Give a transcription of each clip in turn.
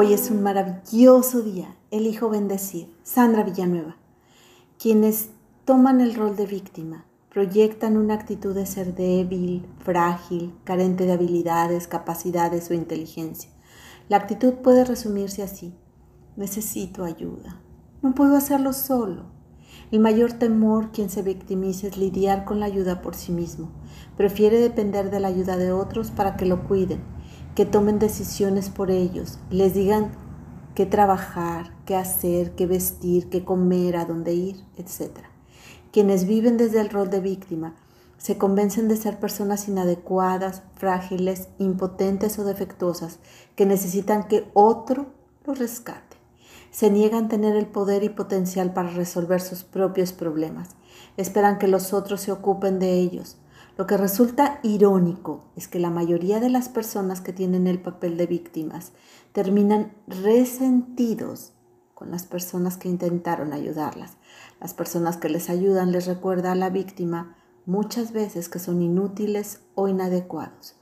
Hoy es un maravilloso día. Elijo bendecir. Sandra Villanueva. Quienes toman el rol de víctima proyectan una actitud de ser débil, frágil, carente de habilidades, capacidades o inteligencia. La actitud puede resumirse así. Necesito ayuda. No puedo hacerlo solo. El mayor temor quien se victimiza es lidiar con la ayuda por sí mismo. Prefiere depender de la ayuda de otros para que lo cuiden que tomen decisiones por ellos, les digan qué trabajar, qué hacer, qué vestir, qué comer, a dónde ir, etc. Quienes viven desde el rol de víctima se convencen de ser personas inadecuadas, frágiles, impotentes o defectuosas que necesitan que otro los rescate. Se niegan a tener el poder y potencial para resolver sus propios problemas. Esperan que los otros se ocupen de ellos lo que resulta irónico es que la mayoría de las personas que tienen el papel de víctimas terminan resentidos con las personas que intentaron ayudarlas. Las personas que les ayudan les recuerda a la víctima muchas veces que son inútiles o inadecuados.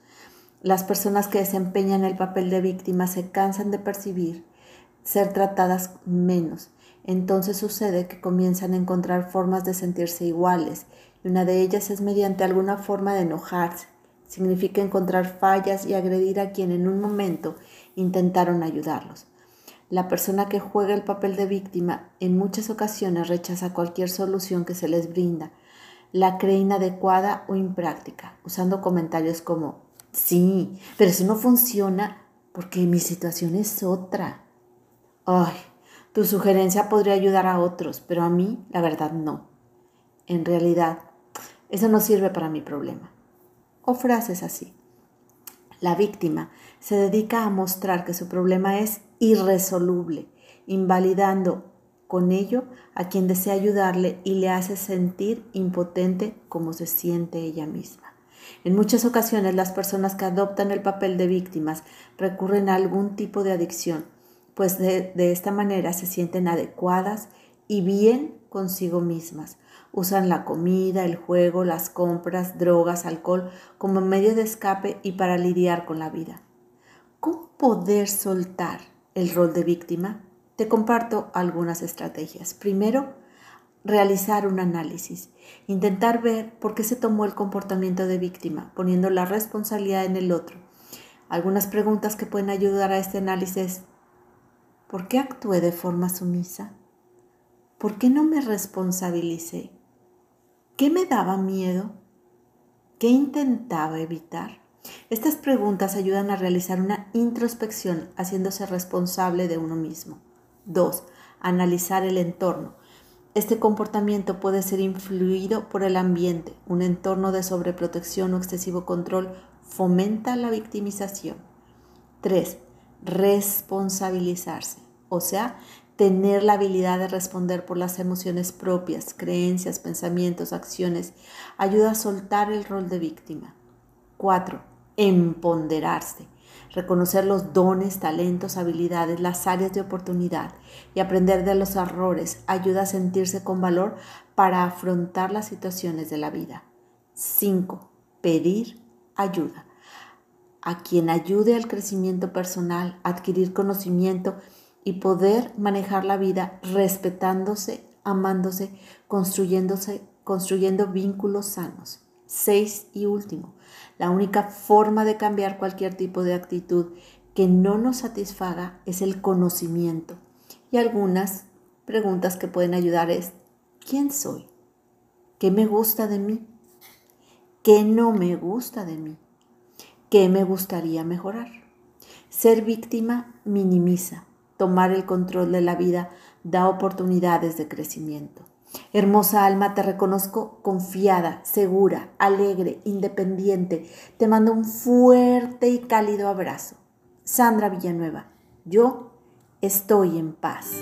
Las personas que desempeñan el papel de víctima se cansan de percibir ser tratadas menos. Entonces sucede que comienzan a encontrar formas de sentirse iguales una de ellas es mediante alguna forma de enojarse. Significa encontrar fallas y agredir a quien en un momento intentaron ayudarlos. La persona que juega el papel de víctima en muchas ocasiones rechaza cualquier solución que se les brinda, la cree inadecuada o impráctica, usando comentarios como, sí, pero eso no funciona porque mi situación es otra. Ay, tu sugerencia podría ayudar a otros, pero a mí, la verdad, no. En realidad, eso no sirve para mi problema. O frases así. La víctima se dedica a mostrar que su problema es irresoluble, invalidando con ello a quien desea ayudarle y le hace sentir impotente como se siente ella misma. En muchas ocasiones las personas que adoptan el papel de víctimas recurren a algún tipo de adicción, pues de, de esta manera se sienten adecuadas y bien consigo mismas, Usan la comida, el juego, las compras, drogas, alcohol como medio de escape y para lidiar con la vida. ¿Cómo poder soltar el rol de víctima? Te comparto algunas estrategias. Primero, realizar un análisis, intentar ver por qué se tomó el comportamiento de víctima, poniendo la responsabilidad en el otro. Algunas preguntas que pueden ayudar a este análisis. ¿Por qué actué de forma sumisa? ¿Por qué no me responsabilicé? ¿Qué me daba miedo? ¿Qué intentaba evitar? Estas preguntas ayudan a realizar una introspección haciéndose responsable de uno mismo. 2. Analizar el entorno. Este comportamiento puede ser influido por el ambiente. Un entorno de sobreprotección o excesivo control fomenta la victimización. 3. Responsabilizarse. O sea, tener la habilidad de responder por las emociones propias, creencias, pensamientos, acciones, ayuda a soltar el rol de víctima. 4. Empoderarse. Reconocer los dones, talentos, habilidades, las áreas de oportunidad y aprender de los errores ayuda a sentirse con valor para afrontar las situaciones de la vida. 5. Pedir ayuda. A quien ayude al crecimiento personal, adquirir conocimiento y poder manejar la vida respetándose, amándose, construyéndose, construyendo vínculos sanos. Seis y último, la única forma de cambiar cualquier tipo de actitud que no nos satisfaga es el conocimiento. Y algunas preguntas que pueden ayudar es, ¿quién soy? ¿Qué me gusta de mí? ¿Qué no me gusta de mí? ¿Qué me gustaría mejorar? Ser víctima minimiza, tomar el control de la vida da oportunidades de crecimiento. Hermosa alma, te reconozco confiada, segura, alegre, independiente. Te mando un fuerte y cálido abrazo. Sandra Villanueva, yo estoy en paz.